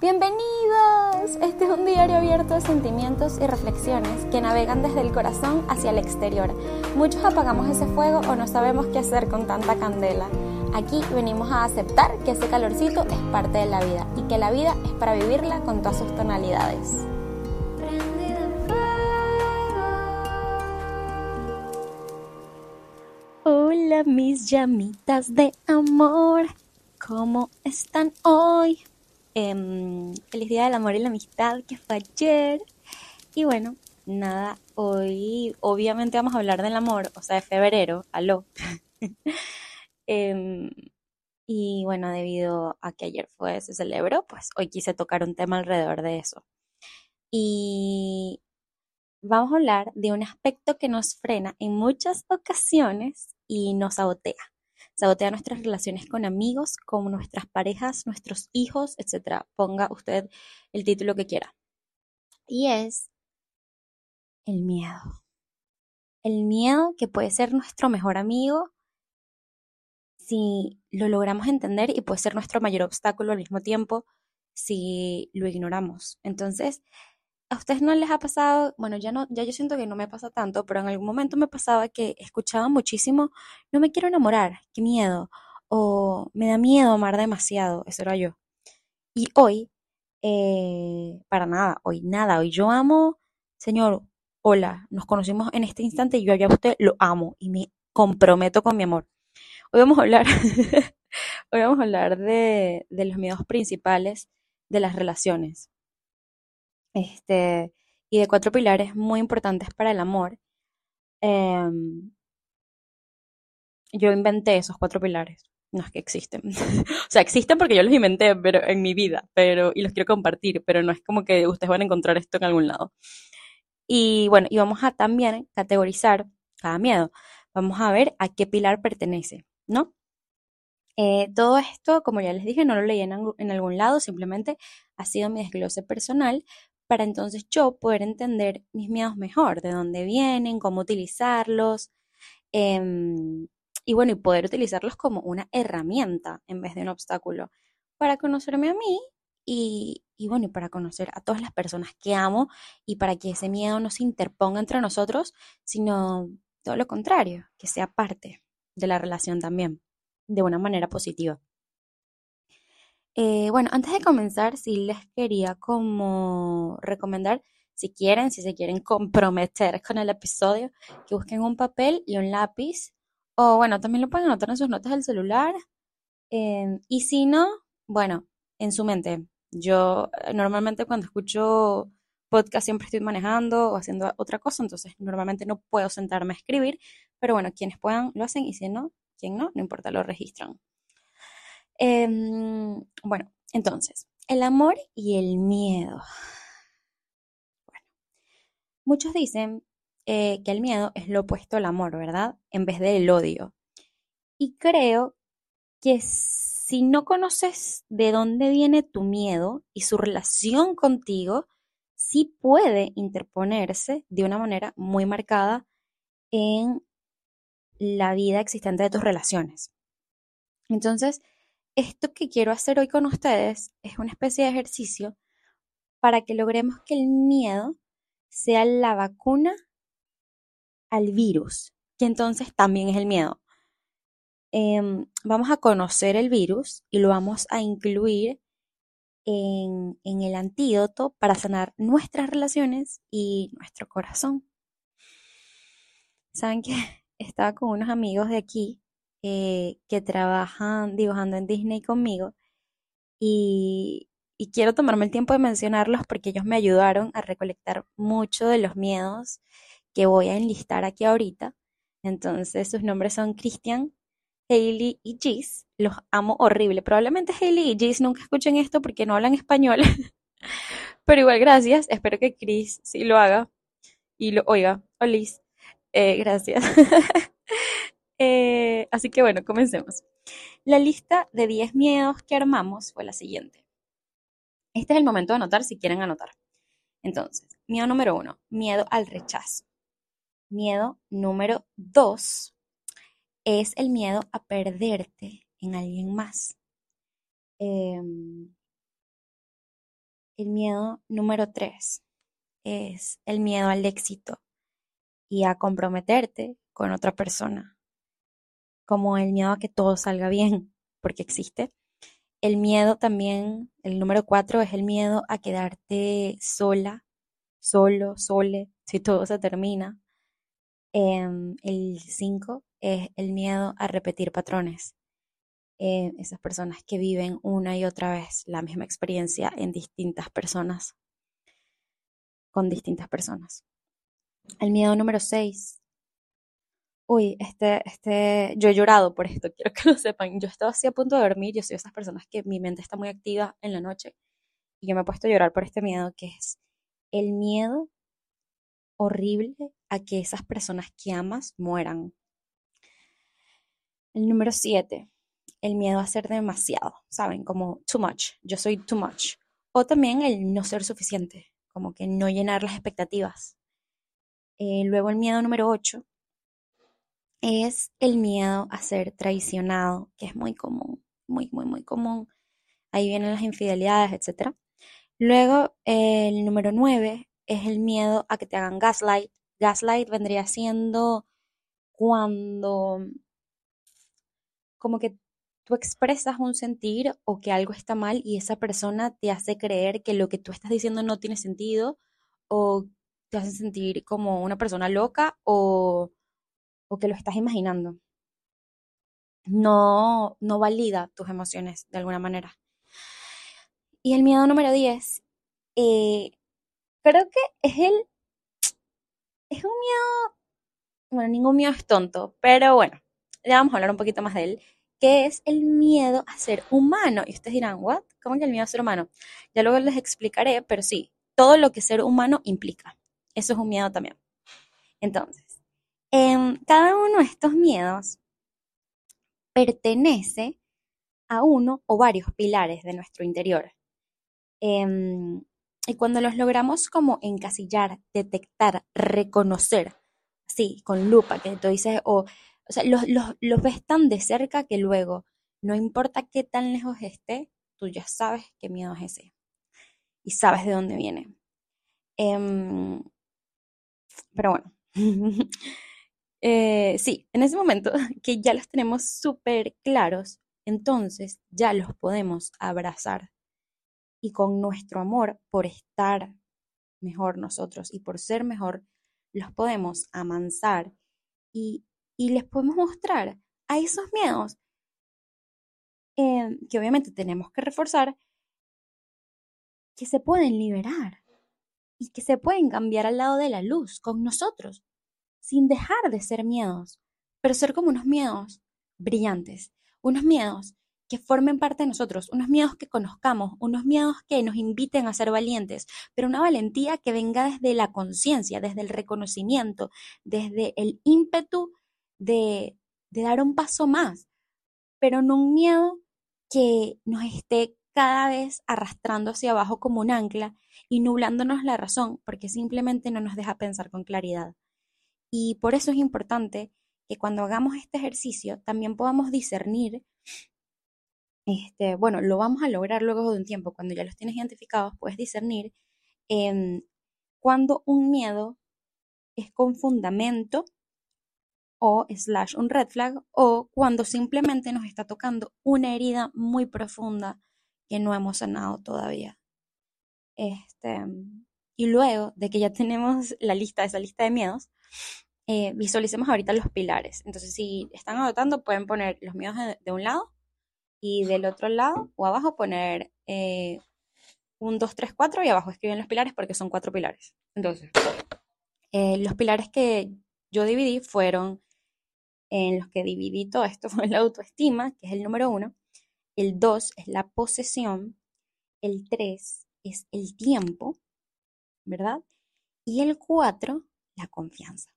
Bienvenidos. Este es un diario abierto de sentimientos y reflexiones que navegan desde el corazón hacia el exterior. Muchos apagamos ese fuego o no sabemos qué hacer con tanta candela. Aquí venimos a aceptar que ese calorcito es parte de la vida y que la vida es para vivirla con todas sus tonalidades. Hola mis llamitas de amor, ¿cómo están hoy? Em, feliz Día del Amor y la Amistad, que fue ayer. Y bueno, nada, hoy obviamente vamos a hablar del amor, o sea, de febrero, aló. Em, y bueno, debido a que ayer fue, se celebró, pues hoy quise tocar un tema alrededor de eso. Y vamos a hablar de un aspecto que nos frena en muchas ocasiones y nos sabotea sabotea nuestras relaciones con amigos, con nuestras parejas, nuestros hijos, etc. Ponga usted el título que quiera. Y es el miedo. El miedo que puede ser nuestro mejor amigo si lo logramos entender y puede ser nuestro mayor obstáculo al mismo tiempo si lo ignoramos. Entonces, ¿A ustedes no les ha pasado? Bueno, ya no, ya yo siento que no me pasa tanto, pero en algún momento me pasaba que escuchaba muchísimo, no me quiero enamorar, qué miedo, o me da miedo amar demasiado, eso era yo. Y hoy, eh, para nada, hoy nada, hoy yo amo, Señor, hola, nos conocimos en este instante y yo ya usted lo amo y me comprometo con mi amor. Hoy vamos a hablar, hoy vamos a hablar de, de los miedos principales de las relaciones este, y de cuatro pilares muy importantes para el amor. Em, yo inventé esos cuatro pilares. No es que existen. o sea, existen porque yo los inventé pero, en mi vida, pero, y los quiero compartir, pero no es como que ustedes van a encontrar esto en algún lado. Y bueno, y vamos a también categorizar cada miedo. Vamos a ver a qué pilar pertenece, ¿no? Eh, todo esto, como ya les dije, no lo leí en, en, algún lado, simplemente ha sido mi desglose personal para entonces yo poder entender mis miedos mejor, de dónde vienen, cómo utilizarlos, em, y bueno, y poder utilizarlos como una herramienta en vez de un obstáculo para conocerme a mí y, y bueno, y para conocer a todas las personas que amo y para que ese miedo no se interponga entre nosotros, sino todo lo contrario, que sea parte de la relación también, de una manera positiva. Eh, bueno, antes de comenzar, sí les quería como recomendar, si quieren, si se quieren comprometer con el episodio, que busquen un papel y un lápiz. O bueno, también lo pueden anotar en sus notas del celular. Em, y si no, bueno, en su mente. Yo eh, normalmente cuando escucho podcast siempre estoy manejando o haciendo otra cosa, entonces normalmente no puedo sentarme a escribir, pero bueno, quienes puedan lo hacen y si no, quien no, no importa, lo registran. Em, bueno, entonces, el amor y el miedo. Bueno, muchos dicen eh, que el miedo es lo opuesto al amor, ¿verdad? En vez del odio. Y creo que si no conoces de dónde viene tu miedo y su relación contigo, sí puede interponerse de una manera muy marcada en la vida existente de tus relaciones. Entonces, esto que quiero hacer hoy con ustedes es una especie de ejercicio para que logremos que el miedo sea la vacuna al virus, que entonces también es el miedo. Em, vamos a conocer el virus y lo vamos a incluir en, en el antídoto para sanar nuestras relaciones y nuestro corazón. Saben que estaba con unos amigos de aquí que trabajan dibujando en Disney conmigo y, y quiero tomarme el tiempo de mencionarlos porque ellos me ayudaron a recolectar mucho de los miedos que voy a enlistar aquí ahorita. Entonces sus nombres son Christian, Hailey y Gis. Los amo horrible. Probablemente Hailey y Gis nunca escuchen esto porque no hablan español. Pero igual gracias. Espero que Chris sí lo haga y lo oiga. Olis. Eh, gracias. Eh, así que bueno, comencemos. La lista de 10 miedos que armamos fue la siguiente. Este es el momento de anotar si quieren anotar. Entonces, miedo número uno, miedo al rechazo. Miedo número dos es el miedo a perderte en alguien más. Em, El miedo número tres es el miedo al éxito y a comprometerte con otra persona, como el miedo a que todo salga bien, porque existe. El miedo también, el número cuatro es el miedo a quedarte sola, solo, sole, si todo se termina. Em, el cinco es el miedo a repetir patrones. Eh, esas personas que viven una y otra vez la misma experiencia en distintas personas, con distintas personas. El miedo número 6. Uy, este, este, yo he llorado por esto, quiero que lo sepan. Yo estaba así a punto de dormir, yo soy de esas personas que mi mente está muy activa en la noche y yo me he puesto a llorar por este miedo que es el miedo horrible a que esas personas que amas mueran. El número 7 el miedo a ser demasiado, ¿saben? Como too much, yo soy too much. O también el no ser suficiente, como que no llenar las expectativas. Eh, luego el miedo número 8 es el miedo a ser traicionado, que es muy común, muy, muy, muy común. Ahí vienen las infidelidades, etc. Luego el número 9 es el miedo a que te hagan gaslight. Gaslight vendría siendo cuando como que tú expresas un sentir o que algo está mal y esa persona te hace creer que lo que tú estás diciendo no tiene sentido o te hace sentir como una persona loca o, o que lo estás imaginando. No, no valida tus emociones de alguna manera. Y el miedo número 10, eh, creo que es el, es un miedo, bueno, ningún miedo es tonto, pero bueno, ya vamos a hablar un poquito más de él que es el miedo a ser humano. Y ustedes dirán, ¿what? ¿Cómo que el miedo a ser humano? Ya luego les explicaré, pero sí, todo lo que ser humano implica. Eso es un miedo también. Entonces, en cada uno de estos miedos pertenece a uno o varios pilares de nuestro interior. Em, y cuando los logramos como encasillar, detectar, reconocer, así, con lupa, que tú dices, o o sea, los, los, ves tan de cerca que luego, no importa qué tan lejos esté, tú ya sabes qué miedo es ese. Y sabes de dónde viene. Em, pero bueno. Eh, sí, en ese momento que ya los tenemos súper claros, entonces ya los podemos abrazar. Y con nuestro amor por estar mejor nosotros y por ser mejor, los podemos amansar y y les podemos mostrar a esos miedos eh, que obviamente tenemos que reforzar, que se pueden liberar y que se pueden cambiar al lado de la luz con nosotros, sin dejar de ser miedos, pero ser como unos miedos brillantes, unos miedos que formen parte de nosotros, unos miedos que conozcamos, unos miedos que nos inviten a ser valientes, pero una valentía que venga desde la conciencia, desde el reconocimiento, desde el ímpetu de, dar un paso más, pero no un miedo que nos esté cada vez arrastrando hacia abajo como un ancla y nublándonos la razón, porque simplemente no nos deja pensar con claridad. Y por eso es importante que cuando hagamos este ejercicio también podamos discernir, este, bueno, lo vamos a lograr luego de un tiempo, cuando ya los tienes identificados, puedes discernir eh, cuando un miedo es con fundamento o slash un red flag o cuando simplemente nos está tocando una herida muy profunda que no hemos sanado todavía. Este, y luego de que ya tenemos la lista, esa lista de miedos, eh, visualicemos ahorita los pilares. Entonces, si están anotando, pueden poner los miedos de, un lado y del otro lado o abajo poner eh, un, dos, tres, cuatro y abajo escriben los pilares porque son cuatro pilares. Entonces, eh, los pilares que yo dividí fueron en los que dividí todo esto fue la autoestima, que es el número uno, el dos es la posesión, el tres es el tiempo, ¿verdad? Y el cuatro, la confianza.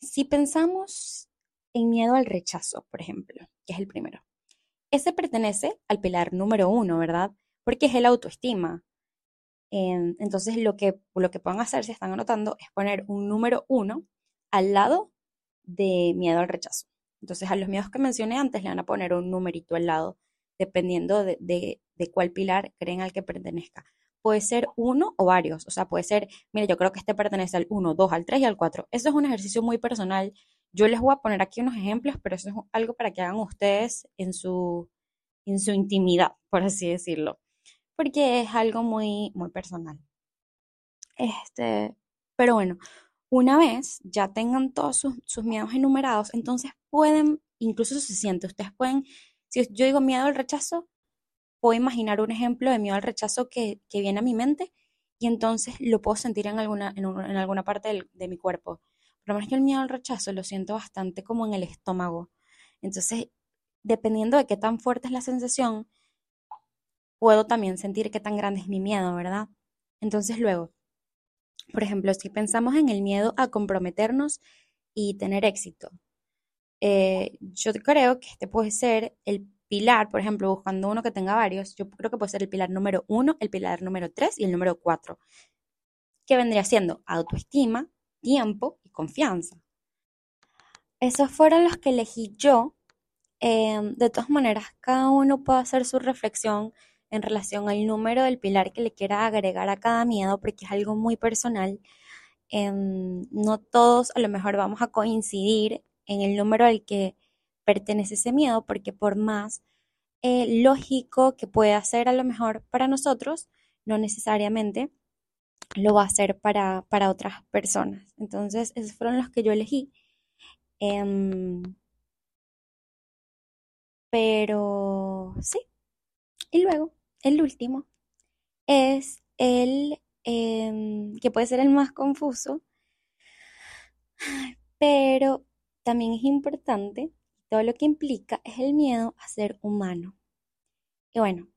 Si pensamos en miedo al rechazo, por ejemplo, que es el primero, ese pertenece al pilar número uno, ¿verdad? Porque es el autoestima. Entonces, lo que, lo que pueden hacer si están anotando es poner un número uno al lado de miedo al rechazo. Entonces a los miedos que mencioné antes le van a poner un numerito al lado dependiendo de, de, cuál pilar creen al que pertenezca. Puede ser uno o varios, o sea, puede ser, mira, yo creo que este pertenece al 1, 2, al 3 y al 4. Eso es un ejercicio muy personal. Yo les voy a poner aquí unos ejemplos, pero eso es algo para que hagan ustedes en su, en su intimidad, por así decirlo, porque es algo muy, muy personal. Este, pero bueno, una vez ya tengan todos sus, miedos enumerados, entonces pueden, incluso si se siente, ustedes pueden, si yo digo miedo al rechazo, puedo imaginar un ejemplo de miedo al rechazo que, viene a mi mente y entonces lo puedo sentir en alguna, en, alguna parte de mi cuerpo. Por lo menos yo el miedo al rechazo lo siento bastante como en el estómago. Entonces, dependiendo de qué tan fuerte es la sensación, puedo también sentir qué tan grande es mi miedo, ¿verdad? Entonces luego, por ejemplo, si pensamos en el miedo a comprometernos y tener éxito, eh, yo creo que este puede ser el pilar, por ejemplo, buscando uno que tenga varios, yo creo que puede ser el pilar número uno, el pilar número tres y el número cuatro, que vendría siendo autoestima, tiempo y confianza. Esos fueron los que elegí yo. Em, de todas maneras, cada uno puede hacer su reflexión en relación al número del pilar que le quiera agregar a cada miedo, porque es algo muy personal. Em, no todos a lo mejor vamos a coincidir en el número al que pertenece ese miedo, porque por más eh, lógico que pueda ser a lo mejor para nosotros, no necesariamente lo va a hacer para, para otras personas. Entonces, esos fueron los que yo elegí. Em, pero sí. Y luego el último es el em, que puede ser el más confuso, pero también es importante, todo lo que implica es el miedo a ser humano. Y bueno,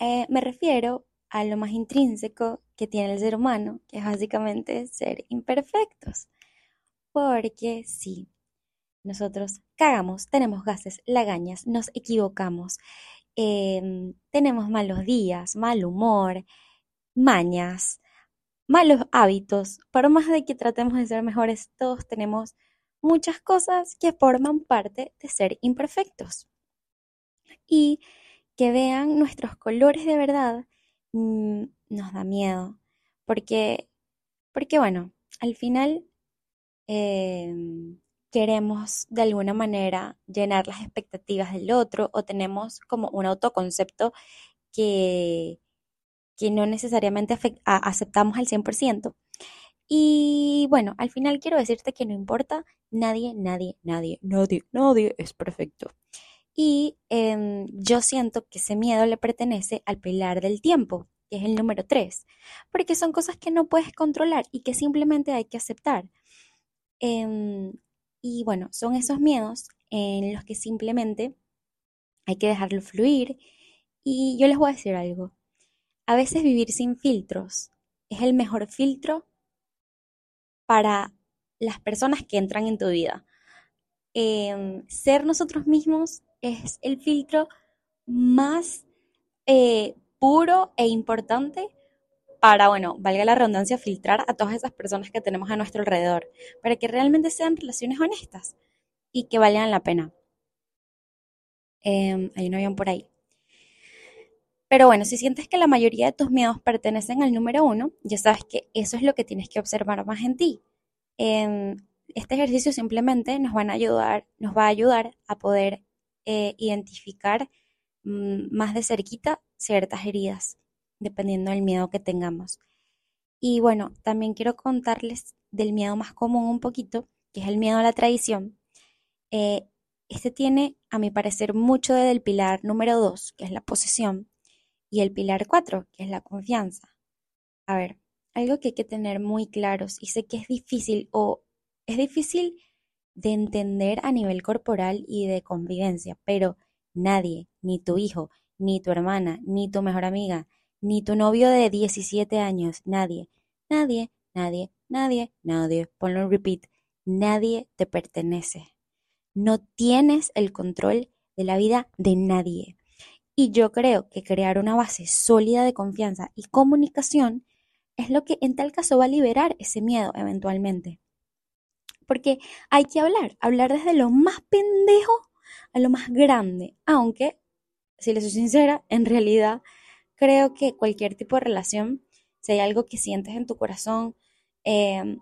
eh, me refiero a lo más intrínseco que tiene el ser humano, que es básicamente ser imperfectos. Porque sí, nosotros cagamos, tenemos gases, lagañas, nos equivocamos, Em, tenemos malos días, mal humor, mañas, malos hábitos. Por más de que tratemos de ser mejores, todos tenemos muchas cosas que forman parte de ser imperfectos. Y que vean nuestros colores de verdad mm, nos da miedo. Porque, porque bueno, al final em, queremos de alguna manera llenar las expectativas del otro o tenemos como un autoconcepto que, que no necesariamente aceptamos al 100%. Y bueno, al final quiero decirte que no importa, nadie, nadie, nadie, nadie, nadie es perfecto. Y em, yo siento que ese miedo le pertenece al pilar del tiempo, que es el número 3, porque son cosas que no puedes controlar y que simplemente hay que aceptar. Em, y bueno, son esos miedos en los que simplemente hay que dejarlo fluir. Y yo les voy a decir algo. A veces vivir sin filtros es el mejor filtro para las personas que entran en tu vida. Em, ser nosotros mismos es el filtro más eh, puro e importante para, bueno, valga la redundancia, filtrar a todas esas personas que tenemos a nuestro alrededor, para que realmente sean relaciones honestas y que valgan la pena. Em, hay un avión por ahí. Pero bueno, si sientes que la mayoría de tus miedos pertenecen al número uno, ya sabes que eso es lo que tienes que observar más en ti. Em, este ejercicio simplemente nos, va a ayudar a poder eh, identificar mm, más de cerquita ciertas heridas dependiendo del miedo que tengamos. Y bueno, también quiero contarles del miedo más común un poquito, que es el miedo a la traición. Eh, este tiene, a mi parecer, mucho del pilar número 2, que es la posesión, y el pilar 4, que es la confianza. A ver, algo que hay que tener muy claros, y sé que es difícil o es difícil de entender a nivel corporal y de convivencia, pero nadie, ni tu hijo, ni tu hermana, ni tu mejor amiga, ni tu novio de 17 años, nadie, nadie, nadie, nadie, nadie, ponlo en repeat, nadie te pertenece. No tienes el control de la vida de nadie. Y yo creo que crear una base sólida de confianza y comunicación es lo que en tal caso va a liberar ese miedo eventualmente. Porque hay que hablar, hablar desde lo más pendejo a lo más grande, aunque si les soy sincera, en realidad creo que cualquier tipo de relación, si hay algo que sientes en tu corazón em,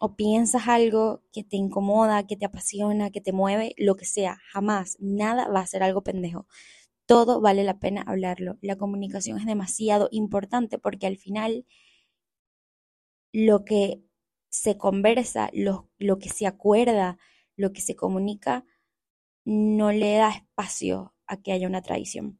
o piensas algo que te incomoda, que te apasiona, que te mueve, lo que sea, jamás, nada va a ser algo pendejo. Todo vale la pena hablarlo. La comunicación es demasiado importante porque al final lo que se conversa, lo, lo que se acuerda, lo que se comunica, no le da espacio a que haya una traición.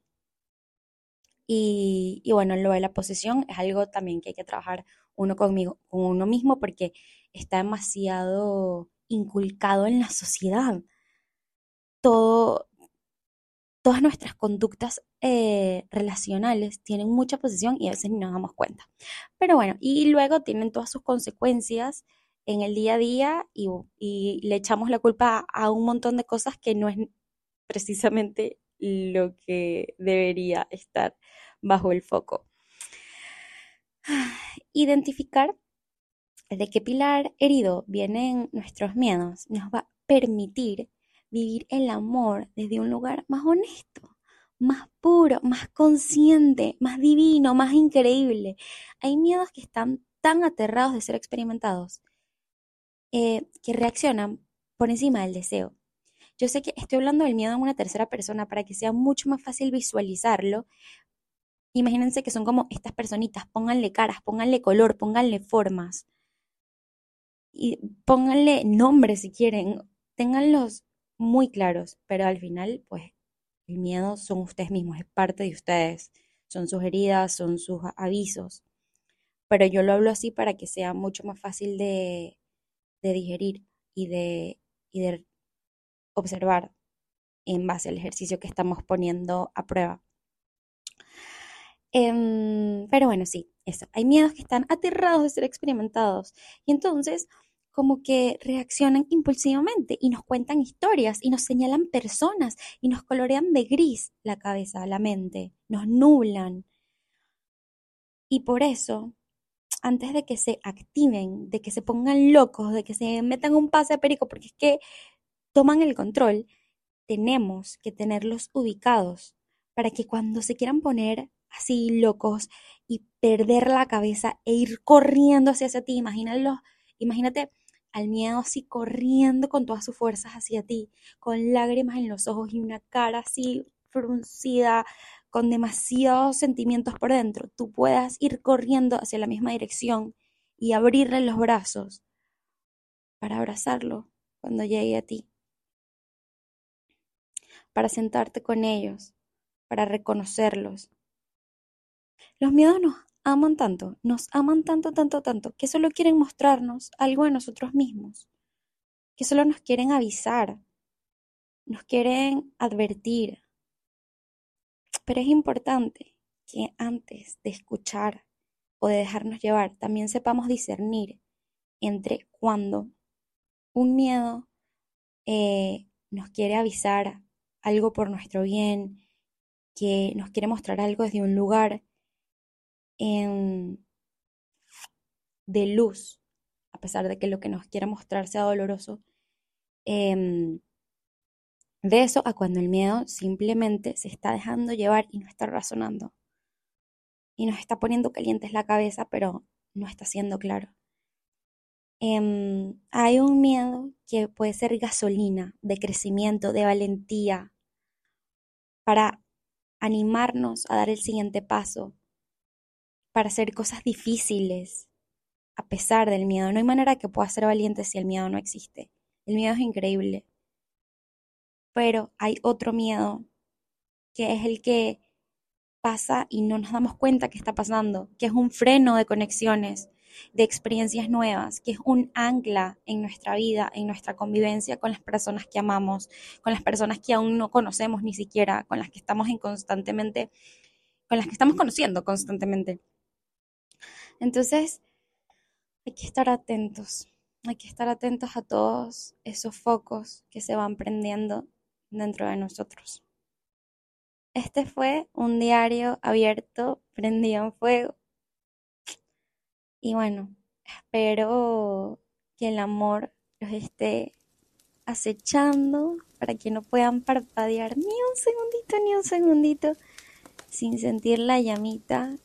Y, y, bueno, lo de la posesión es algo también que hay que trabajar uno conmigo, con uno mismo porque está demasiado inculcado en la sociedad. Todo, todas nuestras conductas eh, relacionales tienen mucha posesión y a veces ni nos damos cuenta. Pero bueno, y luego tienen todas sus consecuencias en el día a día y le echamos la culpa a un montón de cosas que no es precisamente lo que debería estar bajo el foco. Identificar de qué pilar herido vienen nuestros miedos nos va a permitir vivir el amor desde un lugar más honesto, más puro, más consciente, más divino, más increíble. Hay miedos que están tan aterrados de ser experimentados eh, que reaccionan por encima del deseo. Yo sé que estoy hablando del miedo en una tercera persona para que sea mucho más fácil visualizarlo. Imagínense que son como estas personitas, pónganle caras, pónganle color, pónganle formas y pónganle nombres si quieren, ténganlos muy claros, pero al final, pues, el miedo son ustedes mismos, es parte de ustedes, son sus heridas, son sus avisos. Pero yo lo hablo así para que sea mucho más fácil de, de digerir y de, y de observar en base al ejercicio que estamos poniendo a prueba. Em, pero bueno, sí, eso. Hay miedos que están aterrados de ser experimentados. Y entonces como que reaccionan impulsivamente y nos cuentan historias y nos señalan personas y nos colorean de gris la cabeza, la mente, nos nublan. Y por eso, antes de que se activen, de que se pongan locos, de que se metan un pase a perico, porque es que toman el control, tenemos que tenerlos ubicados para que cuando se quieran poner así locos y perder la cabeza e ir corriendo hacia, ti, imagínalo, imagínate al miedo así corriendo con todas sus fuerzas hacia ti, con lágrimas en los ojos y una cara así fruncida, con demasiados sentimientos por dentro, tú puedas ir corriendo hacia la misma dirección y abrirle los brazos para abrazarlo cuando llegue a ti, para sentarte con ellos, para reconocerlos. Los miedos nos aman tanto, nos aman tanto, tanto, tanto, que solo quieren mostrarnos algo de nosotros mismos, que solo nos quieren avisar, nos quieren advertir. Pero es importante que antes de escuchar o de dejarnos llevar, también sepamos discernir entre cuando un miedo eh, nos quiere avisar algo por nuestro bien, que nos quiere mostrar algo desde un lugar de luz, a pesar de que lo que nos quiera mostrar sea doloroso, em, de eso a cuando el miedo simplemente se está dejando llevar y no está razonando. Y nos está poniendo calientes la cabeza, pero no está siendo claro. Em, hay un miedo que puede ser gasolina de crecimiento, de valentía, para animarnos a dar el siguiente paso, para hacer cosas difíciles a pesar del miedo. No hay manera que pueda ser valiente si el miedo no existe. El miedo es increíble. Pero hay otro miedo que es el que pasa y no nos damos cuenta que está pasando, que es un freno de conexiones, de experiencias nuevas, que es un ancla en nuestra vida, en nuestra convivencia con las personas que amamos, con las personas que aún no conocemos ni siquiera, con las que estamos en constantemente, con las que estamos conociendo constantemente. Entonces, hay que estar atentos, hay que estar atentos a todos esos focos que se van prendiendo dentro de nosotros. Este fue un diario abierto, prendido en fuego. Y bueno, espero que el amor los esté acechando para que no puedan parpadear ni un segundito, ni un segundito, sin sentir la llamita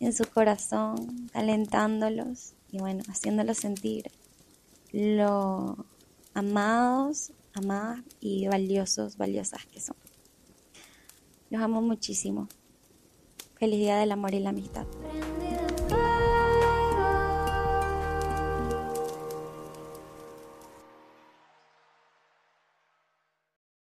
en su corazón, alentándolos y bueno, haciéndolos sentir lo amados, amadas y valiosos, valiosas que son. Los amo muchísimo. Feliz día del amor y la amistad.